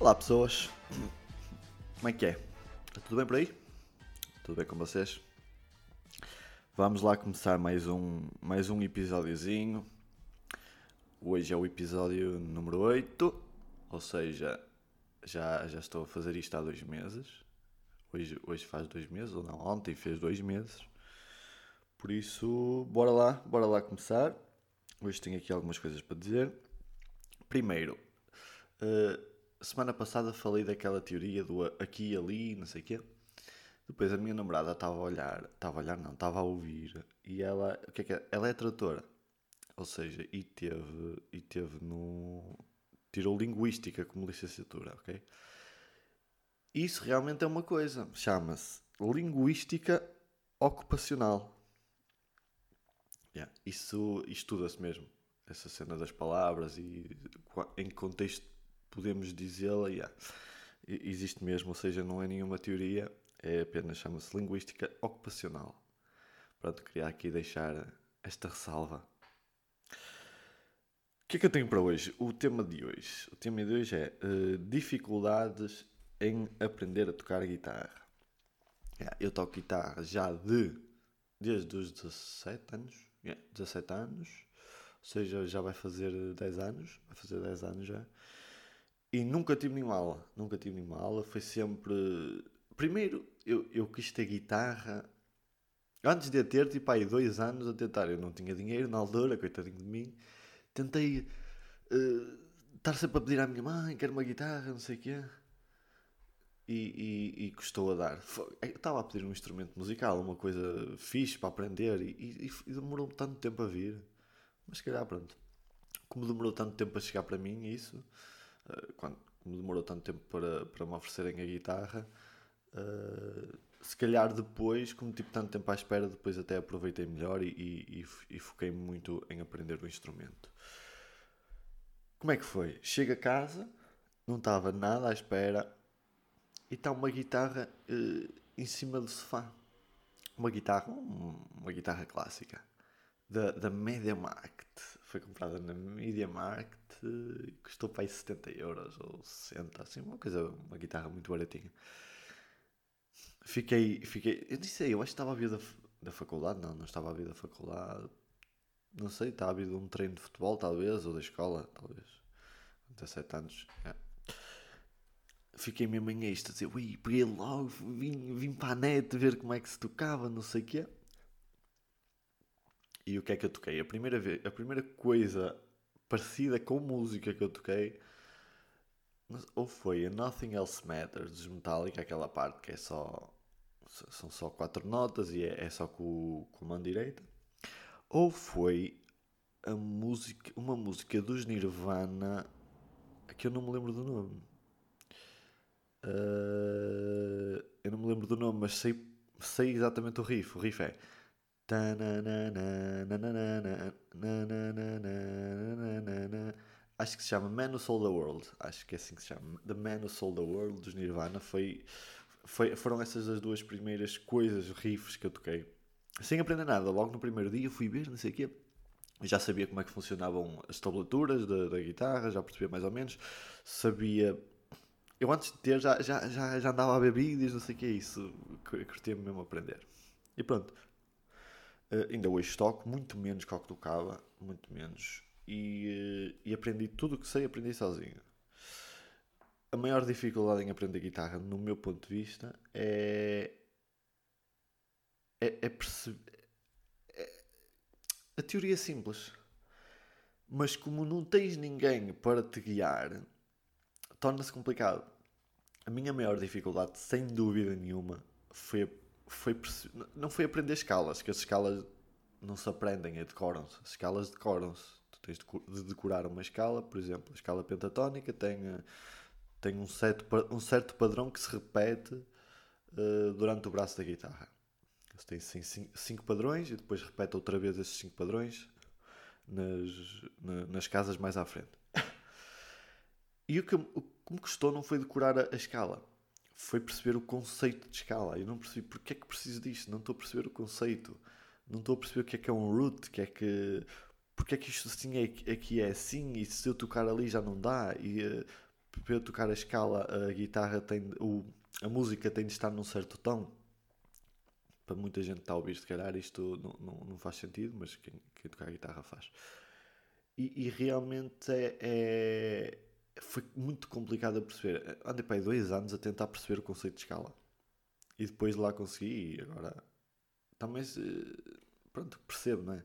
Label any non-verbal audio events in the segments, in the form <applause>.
Olá pessoas, como é que é? Tudo bem por aí? Tudo bem com vocês? Vamos lá começar mais um, mais um episódiozinho. Hoje é o episódio número 8, ou seja, já, já estou a fazer isto há dois meses. Hoje, hoje faz dois meses, ou não, ontem fez dois meses. Por isso, bora lá, bora lá começar. Hoje tenho aqui algumas coisas para dizer. Primeiro, uh, semana passada falei daquela teoria do aqui e ali, não sei o quê. Depois a minha namorada estava a olhar, estava a olhar não, estava a ouvir, e ela, o que é que é? Ela é tradutora. Ou seja, e teve, e teve no... tirou linguística como licenciatura, ok? Isso realmente é uma coisa, chama-se linguística ocupacional. Yeah, isso estuda-se mesmo, essa cena das palavras e em que contexto podemos dizê-la, yeah, existe mesmo, ou seja, não é nenhuma teoria, é apenas chama-se linguística ocupacional. Pronto, queria aqui deixar esta ressalva. O que é que eu tenho para hoje? O tema de hoje. O tema de hoje é uh, dificuldades em aprender a tocar guitarra. Yeah, eu toco guitarra já de desde os 17 anos. Yeah, 17 anos. Ou seja, já vai fazer 10 anos. Vai fazer 10 anos já. E nunca tive nenhuma aula. Nunca tive nenhuma aula. Foi sempre. Primeiro, eu, eu quis ter guitarra. Antes de a ter, tipo, aí dois anos a tentar. Eu não tinha dinheiro na altura, coitadinho de mim. Tentei uh, estar sempre a pedir à minha mãe: quero uma guitarra, não sei o quê. E, e, e custou a dar. Eu estava a pedir um instrumento musical, uma coisa fixe para aprender, e, e, demorou tanto tempo a vir. Mas se calhar, pronto. Como demorou tanto tempo a chegar para mim, isso eh, quando me demorou tanto tempo para, para me oferecerem a guitarra, uh, se calhar depois, como tive tanto tempo à espera, depois até aproveitei melhor e, e, e foquei muito em aprender o instrumento. Como é que foi? Chego a casa, não estava nada à espera e está uma guitarra uh, em cima do sofá. Uma guitarra, uma guitarra clássica da, da Media Market. Foi comprada na Media Market custou para aí 70 euros ou 60, assim, uma coisa, uma guitarra muito baratinha. Fiquei, fiquei, eu nem sei, eu acho que estava a vir da, da faculdade, não, não estava a vir da faculdade, não sei, estava a vir de um treino de futebol, talvez, ou da escola, talvez, 17 anos, é. Fiquei mesmo em êxtase, ui, peguei logo, vim, vim para a net ver como é que se tocava, não sei o quê. E o que é que eu toquei? A primeira vez, a primeira coisa parecida com música que eu toquei. Ou foi a Nothing Else Matters dos Metallica, aquela parte que é só. São só quatro notas e é, é só com, com a mão direita. Ou foi a música, uma música dos Nirvana que eu não me lembro do nome. Uh, eu não me lembro do nome, mas sei, sei exatamente o riff. O riff é Acho que se chama Man Who Sold the World. Acho que é assim que se chama. The Man Who Sold the World dos Nirvana. Foi, foi, foram essas as duas primeiras coisas, riffs que eu toquei. Sem aprender nada. Logo no primeiro dia fui ver, não sei o quê. Já sabia como é que funcionavam as tablaturas da, da guitarra, já percebia mais ou menos. Sabia eu antes de ter já, já, já, já andava a ver vídeos, não sei o que é isso. Curtia-me mesmo aprender. E pronto, Uh, ainda hoje toco, muito menos que o que tocava, muito menos. E, uh, e aprendi tudo o que sei, aprendi sozinho. A maior dificuldade em aprender guitarra, no meu ponto de vista, é. é, é perceber. É, a teoria é simples. Mas como não tens ninguém para te guiar, torna-se complicado. A minha maior dificuldade, sem dúvida nenhuma, foi foi não foi aprender escalas, que as escalas não se aprendem, é decoram-se. As escalas decoram-se. Tu tens de decorar uma escala, por exemplo, a escala pentatónica tem, eh, tem um, certo, um certo padrão que se repete uh, durante o braço da guitarra. Tem cinco, cinco, padrões e depois repete outra vez esses cinco padrões nas, na, nas casas mais à frente. <coughs> E o que, o que me custou não foi decorar a, a escala foi perceber o conceito de escala. Eu não percebi porque é que preciso disto, não estou a perceber o conceito, não estou a perceber o que é que é um root, que é que porque é que isto assim é, aqui é assim e se eu tocar ali já não dá e uh, para eu tocar a escala, a guitarra tem. O, a música tem de estar num certo tom. Para muita gente está a ouvir, se calhar isto não, não, não faz sentido, mas quem, quem tocar a guitarra faz. E, e realmente é, é, foi muito complicado a perceber. Andei para aí dois anos a tentar perceber o conceito de escala. E depois lá consegui, e agora também, pronto, percebo, não é?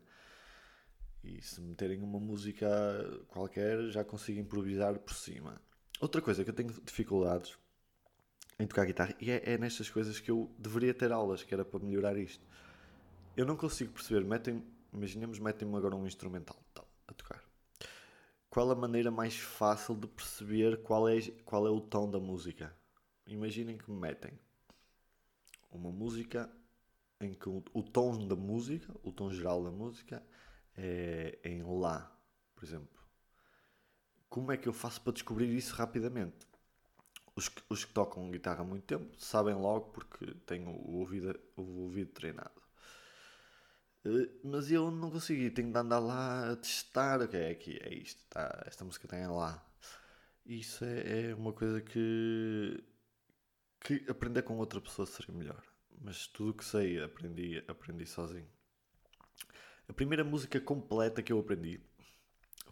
E se meterem uma música qualquer, já consigo improvisar por cima. Outra coisa que eu tenho dificuldades em tocar guitarra, e é, é nestas coisas que eu deveria ter aulas, que era para melhorar isto. Eu não consigo perceber, metem, imaginemos, metem-me agora um instrumental tal, a tocar. Qual a maneira mais fácil de perceber qual é, qual é o tom da música? Imaginem que me metem uma música em que o, o tom da música, o tom geral da música, é em Lá, por exemplo. Como é que eu faço para descobrir isso rapidamente? Os que, os que tocam guitarra há muito tempo sabem logo porque têm o ouvido, o ouvido treinado. Eh, mas eu não consegui, tenho de andar lá a testar. Ok, é aqui, é isto, tá, esta música tem lá. Isso é, é uma coisa que, que aprender com outra pessoa seria melhor. Mas tudo o que sei aprendi, aprendi sozinho. A primeira música completa que eu aprendi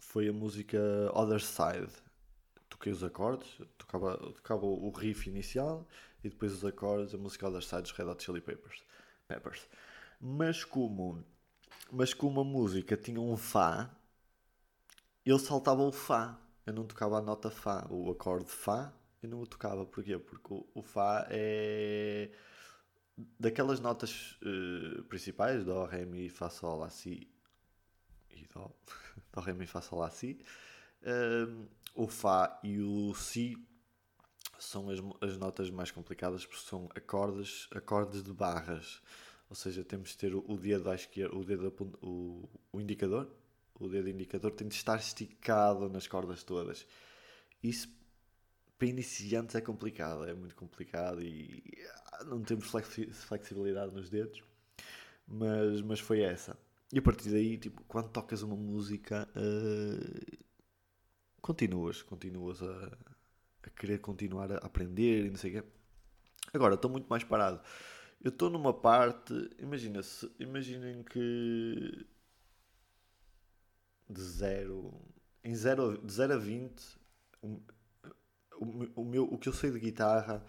foi a música Other Side. Toquei os acordes, tocava, tocava o riff inicial e depois os acordes, a música Other Side dos Red Hot Chili Peppers. Peppers. Mas como, mas como a música tinha um Fá, eu saltava o Fá. Eu não tocava a nota Fá, o acorde Fá, eu não o tocava. Porquê? Porque o, o Fá é daquelas notas uh, principais, Dó, Ré, Mi, Fá, Sol, Lá, Si e Dó, <laughs> Dó, Ré, Mi, Fá, Sol, Lá, Si, uh, o Fá e o Si são as, as notas mais complicadas porque são acordes, acordes de barras. Ou seja, temos de ter o, dedo à esquerda, o dedo o, o indicador, o dedo indicador tem de estar esticado nas cordas todas. Isso para iniciantes é complicado, é muito complicado e ah, não temos flexibilidade nos dedos, mas, mas foi essa. E a partir daí, tipo, quando tocas uma música, uh, continuas, continuas a, a, querer continuar a aprender e não sei o quê. Agora, estou muito mais parado. Eu estou numa parte, imagina-se, imaginem que de 0, em zero, 0 a 20, o, o, meu, o que eu sei de guitarra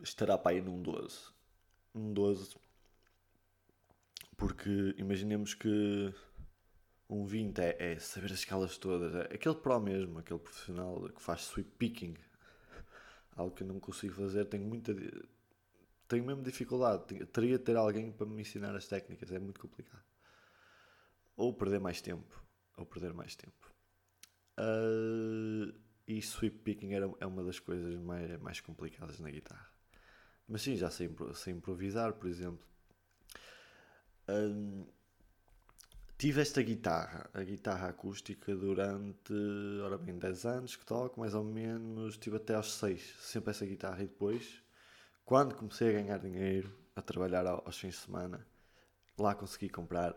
estará para aí num 12. Um 12. Porque imaginemos que um 20 é, é, saber as escalas todas. É aquele pro mesmo, aquele profissional que faz sweep picking. Algo que eu não consigo fazer. Tenho muita. Tenho mesmo dificuldade. Teria de ter alguém para me ensinar as técnicas. É muito complicado. Ou perder mais tempo. Ou perder mais tempo. Uh, e sweep picking era, é uma das coisas mais, mais complicadas na guitarra. Mas sim, já sei, sei improvisar, por exemplo. Um, tive esta guitarra, a guitarra acústica, durante, ora bem, 10 anos que toco, mais ou menos, tive até aos 6, sempre essa guitarra. E depois, quando comecei a ganhar dinheiro, a trabalhar aos fins de semana, lá consegui comprar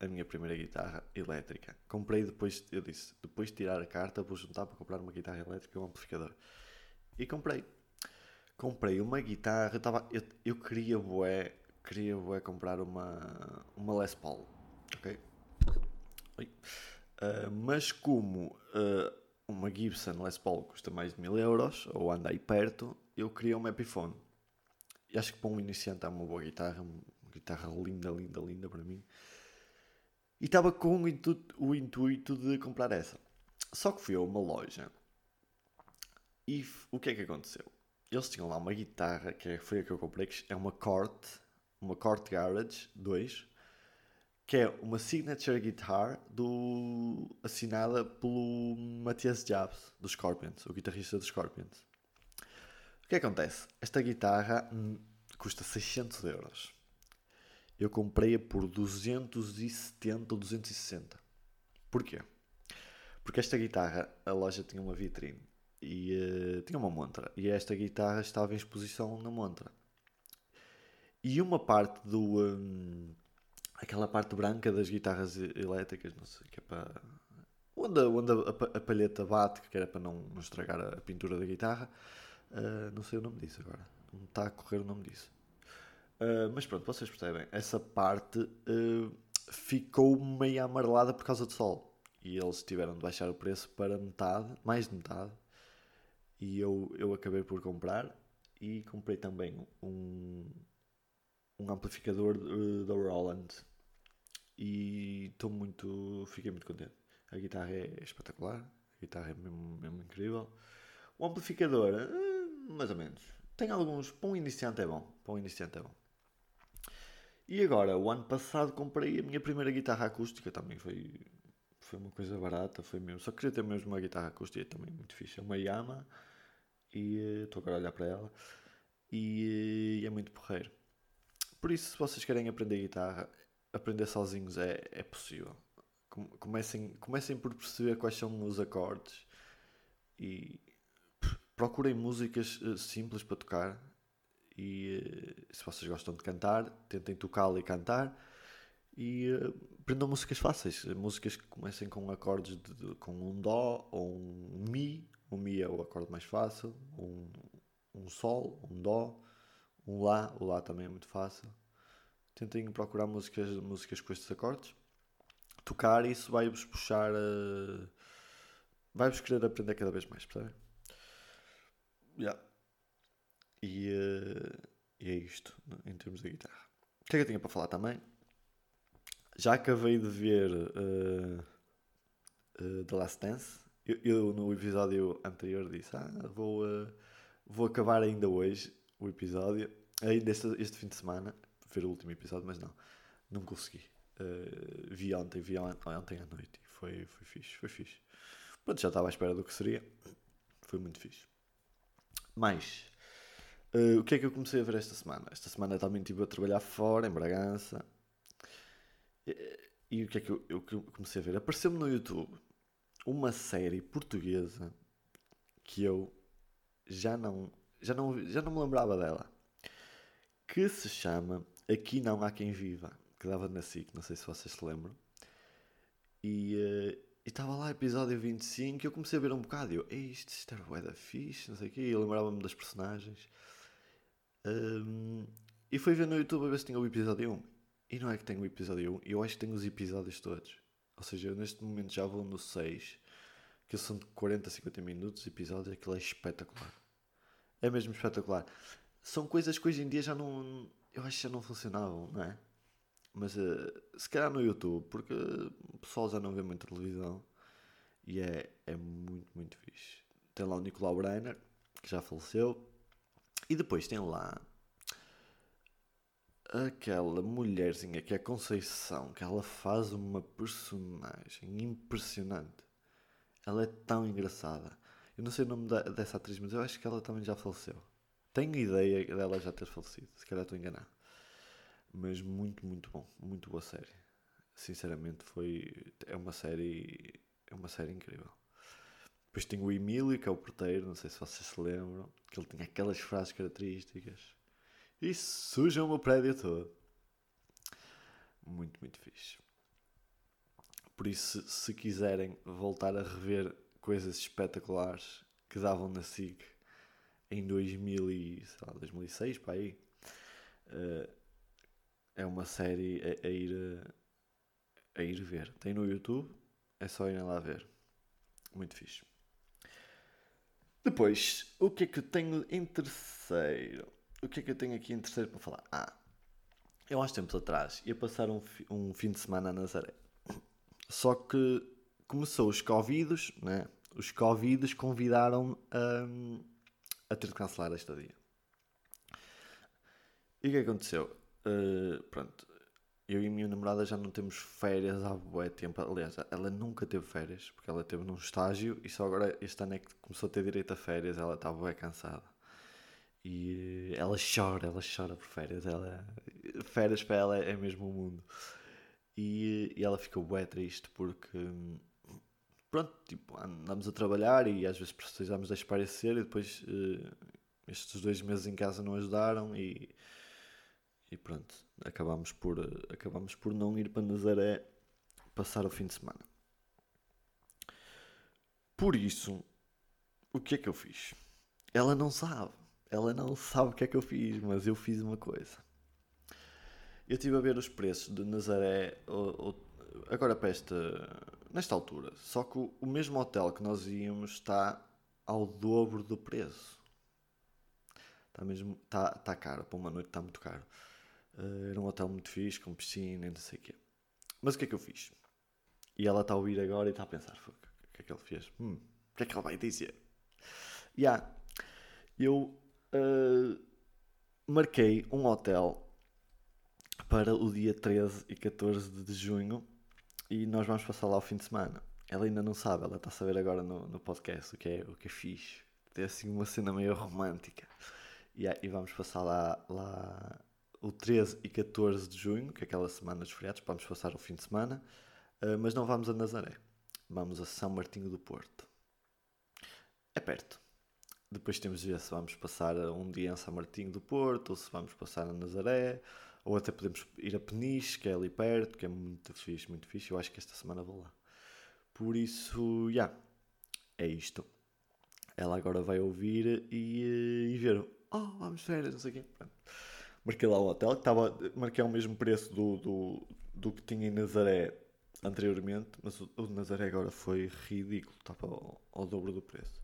a minha primeira guitarra elétrica. Comprei depois, eu disse, depois de tirar a carta, vou juntar para comprar uma guitarra elétrica e um amplificador. E comprei. Comprei uma guitarra, eu, tava, eu, eu queria bué, queria bué comprar uma, uma Les Paul, ok? Uh, mas como uh, uma Gibson Les Paul custa mais de mil euros, ou anda aí perto, eu queria uma Epiphone. E acho que para um iniciante é uma boa guitarra, uma guitarra linda, linda, linda para mim. E estava com o intuito, o intuito de comprar essa. Só que fui a uma loja e o que é que aconteceu? Eles tinham lá uma guitarra, que é, foi a que eu comprei, que é uma Cort, uma Cort Garage 2, que é uma signature guitar do, assinada pelo Matthias Jabs, dos Scorpions, o guitarrista dos Scorpions. O que acontece? Esta guitarra hum, custa 600 euros eu comprei-a por 270 ou 260. Porquê? Porque esta guitarra, a loja tinha uma vitrine e uh, tinha uma montra. E esta guitarra estava em exposição na montra. E uma parte do. Um, aquela parte branca das guitarras elétricas, não sei, que é para. onde, onde a, a, palheta bate, que era para não, não estragar a, a pintura da guitarra. Uh, não sei o nome disso agora. Não está a correr o nome disso. Uh, mas pronto, vocês percebem. Essa parte uh, ficou meio amarelada por causa do sol. E eles tiveram de baixar o preço para metade, mais de metade. E eu, eu acabei por comprar. E comprei também um, um amplificador da Roland. E estou muito. Fiquei muito contente. A guitarra é espetacular. A guitarra é mesmo, mesmo incrível. O amplificador, mais ou menos. Tem alguns. Para um iniciante é bom. Para um iniciante é bom. E agora, o ano passado comprei a minha primeira guitarra acústica. Também foi, foi uma coisa barata. Foi mesmo. Só queria ter mesmo uma guitarra acústica também muito fixe. É uma Yamaha. E eh, estou agora a olhar para ela. E, e é muito porreiro. Por isso, se vocês querem aprender guitarra, aprender sozinhos é, é possível. Comecem, comecem por perceber quais são os acordes e procurem músicas uh, simples para tocar. E uh, se vocês gostam de cantar, tentem tocá-la e cantar. E uh, aprendam músicas fáceis, músicas que comecem com acordes de, de, com um Dó ou um Mi. O Mi é o acorde mais fácil, um, um Sol, um Dó, um Lá. O Lá também é muito fácil tentem procurar músicas, músicas com estes acordes. Tocar isso vai-vos puxar a. Vai-vos querer aprender cada vez mais, percebem? Yeah. E, uh, e é isto, em termos de guitarra. O que é que eu tinha para falar também? Já acabei de ver uh, uh, The Last Dance. Eu, eu, no episódio anterior disse: Ah, vou, vou acabar ainda hoje o episódio, ainda este, este fim de semana ver o último episódio, mas não, não consegui. Uh, vi ontem, vi ontem à noite e foi, foi fixe, foi fixe. Pronto, já estava à espera do que seria. Foi muito fixe. Mas, uh, o que é que eu comecei a ver esta semana? Esta semana também estive a trabalhar fora, em Bragança. E, e o que é que eu, eu comecei a ver? Apareceu-me no YouTube uma série portuguesa que eu já não, já não, já não me lembrava dela. Que se chama Aqui não há quem viva, que dava na SIC, não sei se vocês se lembram. E uh, estava lá, episódio 25, e eu comecei a ver um bocado. E eu, isto, isto era bué da fixe, não sei o quê. E lembrava-me das personagens. Um, e fui ver no YouTube a ver se tinha o episódio 1. E não é que tenho o episódio 1, eu acho que tenho os episódios todos. Ou seja, eu neste momento já vou no 6, que são de 40 a 50 minutos episódios, aquilo é espetacular. É mesmo espetacular. São coisas que hoje em dia já não, eu acho que já não funcionavam, não é? Mas uh, se calhar no YouTube, porque o pessoal já não vê muita televisão e é, é muito, muito fixe. Tem lá o Nicolau Brenner, que já faleceu, e depois tem lá aquela mulherzinha que é a Conceição, que ela faz uma personagem impressionante. Ela é tão engraçada. Eu não sei o nome da, dessa atriz, mas eu acho que ela também já faleceu. Tenho ideia dela já ter falecido, se calhar estou enganado. Mas muito, muito bom, muito boa série. Sinceramente foi. É uma série. É uma série incrível. Depois tem o Emílio, que é o porteiro, não sei se vocês se lembram, que ele tinha aquelas frases características. E suja o meu prédio todo. Muito, muito fixe. Por isso, se quiserem voltar a rever coisas espetaculares que davam na SIG em 2000 e, lá, 2006, para aí. Uh, é uma série a, a, ir a, a, ir ver. Tem no YouTube, é só irem lá ver. Muito fixe. Depois, o que é que eu tenho em terceiro? O que é que eu tenho aqui em terceiro para falar? Ah, eu há uns tempos atrás ia passar um, um fim de semana a Nazaré. Só que começou os Covidos, né? Os Covidos convidaram-me a a ter de cancelar esta dia. E o que aconteceu? Uh, pronto, eu e a minha namorada já não temos férias há bué tempo. Aliás, ela nunca teve férias, porque ela teve num estágio e só agora este ano é que começou a ter direito a férias. Ela estava bué cansada. E ela chora, ela chora por férias. Ela, férias para ela é mesmo o mundo. E, e ela ficou bué triste porque pronto, tipo, andamos a trabalhar e às vezes precisamos de esparecer e depois uh, estes dois meses em casa não ajudaram e, e pronto, acabámos por, acabámos por não ir para Nazaré passar o fim de semana. Por isso, o que é que eu fiz? Ela não sabe. Ela não sabe o que é que eu fiz, mas eu fiz uma coisa. Eu estive a ver os preços de Nazaré agora para esta, nesta altura. Só que o, o mesmo hotel que nós íamos está ao dobro do preço. Está mesmo, está, está caro. Para uma noite está muito caro. Uh, era um hotel muito fixe, com piscina e não sei o quê. Mas o que é que eu fiz? E ela está a ouvir agora e está a pensar: o que é que ele fez? Hum, o que é que ele vai dizer? E yeah, eu uh, marquei um hotel para o dia 13 e 14 de junho e nós vamos passar lá o fim de semana. Ela ainda não sabe, ela está a saber agora no, no podcast o que é o que é fixe. Tem assim uma cena meio romântica. E, e vamos passar lá, lá o 13 e 14 de junho, que é aquela semana dos feriados, vamos passar o fim de semana, uh, mas não vamos a Nazaré. Vamos a São Martinho do Porto. É perto. Depois temos de ver se vamos passar um dia em São Martinho do Porto, ou se vamos passar a Nazaré, ou até podemos ir a Peniche, que é ali perto, que é muito fixe, muito fixe. Eu acho que esta semana vou lá. Por isso, já, yeah, é isto. Ela agora vai ouvir e, e ver, oh, vamos férias, não sei o quê. Pronto. Marquei lá o hotel, que estava, marquei ao mesmo preço do, do, do que tinha em Nazaré anteriormente, mas o, o Nazaré agora foi ridículo, estava ao, ao dobro do preço.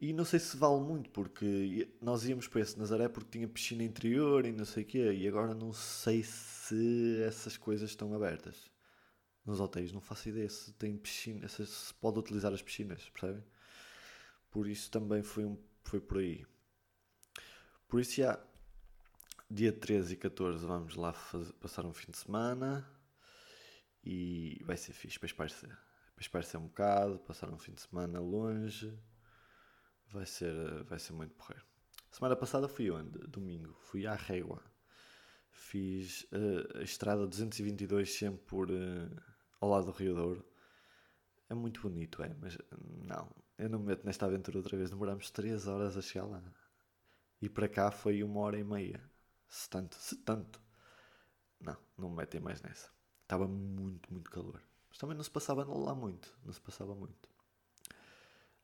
E não sei se vale muito, porque nós íamos para esse Nazaré porque tinha piscina interior e não sei o quê, e agora não sei se essas coisas estão abertas. Nos hotéis, não faço ideia se tem piscina, se, se pode utilizar as piscinas, percebem? Por isso também foi, um, foi por aí. Por isso, já, dia 13 e 14 vamos lá fazer, passar um fim de semana e vai ser fixe para espairecer. Para um bocado, passar um fim de semana longe vai ser, vai ser muito porreiro. Semana passada fui onde? Domingo. Fui à Régua. Fiz uh, a estrada 222 sempre por uh, ao lado do Rio Douro. É muito bonito, é, mas não. Eu não me meto nesta aventura outra vez. Demoramos 3 horas a chegar lá. E para cá foi uma hora e meia. Se tanto, se tanto. Não, não me metem mais nessa. Estava muito, muito calor. Mas também não se passava lá muito. Não se passava muito.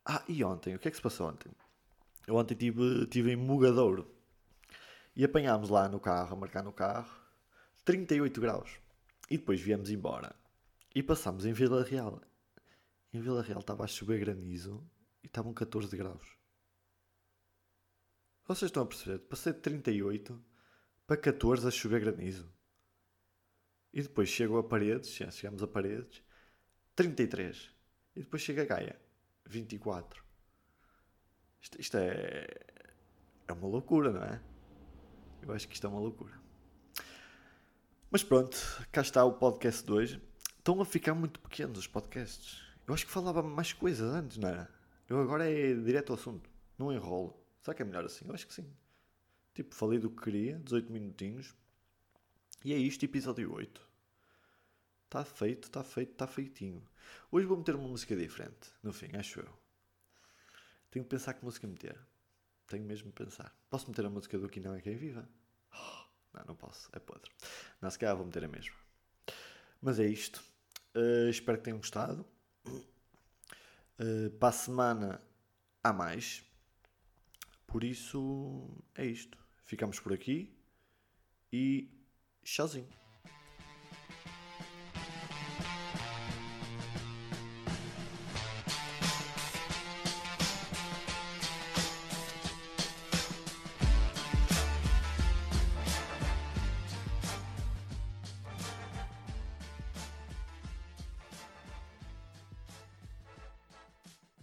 Ah, e ontem? O que é que se passou ontem? Eu ontem estive tive em Mugadouro. E apanhámos lá no carro, a marcar no carro, 38 graus. E depois viemos embora. E passámos em Vila Real. Em Vila Real estava a chover granizo e estavam 14 graus. Vocês estão a perceber? Passei de 38 para 14 a chover granizo. E depois chego a Paredes, chegamos a Paredes, 33. E depois chega a Gaia, 24. Isto, isto é. É uma loucura, não é? Eu acho que isto é uma loucura. Mas pronto, cá está o podcast de hoje. Estão a ficar muito pequenos os podcasts. Eu acho que falava mais coisas antes, não era? Eu agora é direto ao assunto. Não enrolo. Será que é melhor assim? Eu acho que sim. Tipo, falei do que queria, 18 minutinhos. E é isto, episódio 8. Está feito, está feito, está feitinho. Hoje vou meter uma música diferente, no fim, acho eu. Tenho que pensar que música meter. Tenho mesmo que pensar. Posso meter a música do Que Não É Quem Viva? Oh, <gasps> não, não posso, é podre. Não, se calhar vou meter a mesma. Mas é isto. Uh, espero que tenham gostado. Uh, para a semana há mais. Por isso é isto. Ficamos por aqui e tchauzinho.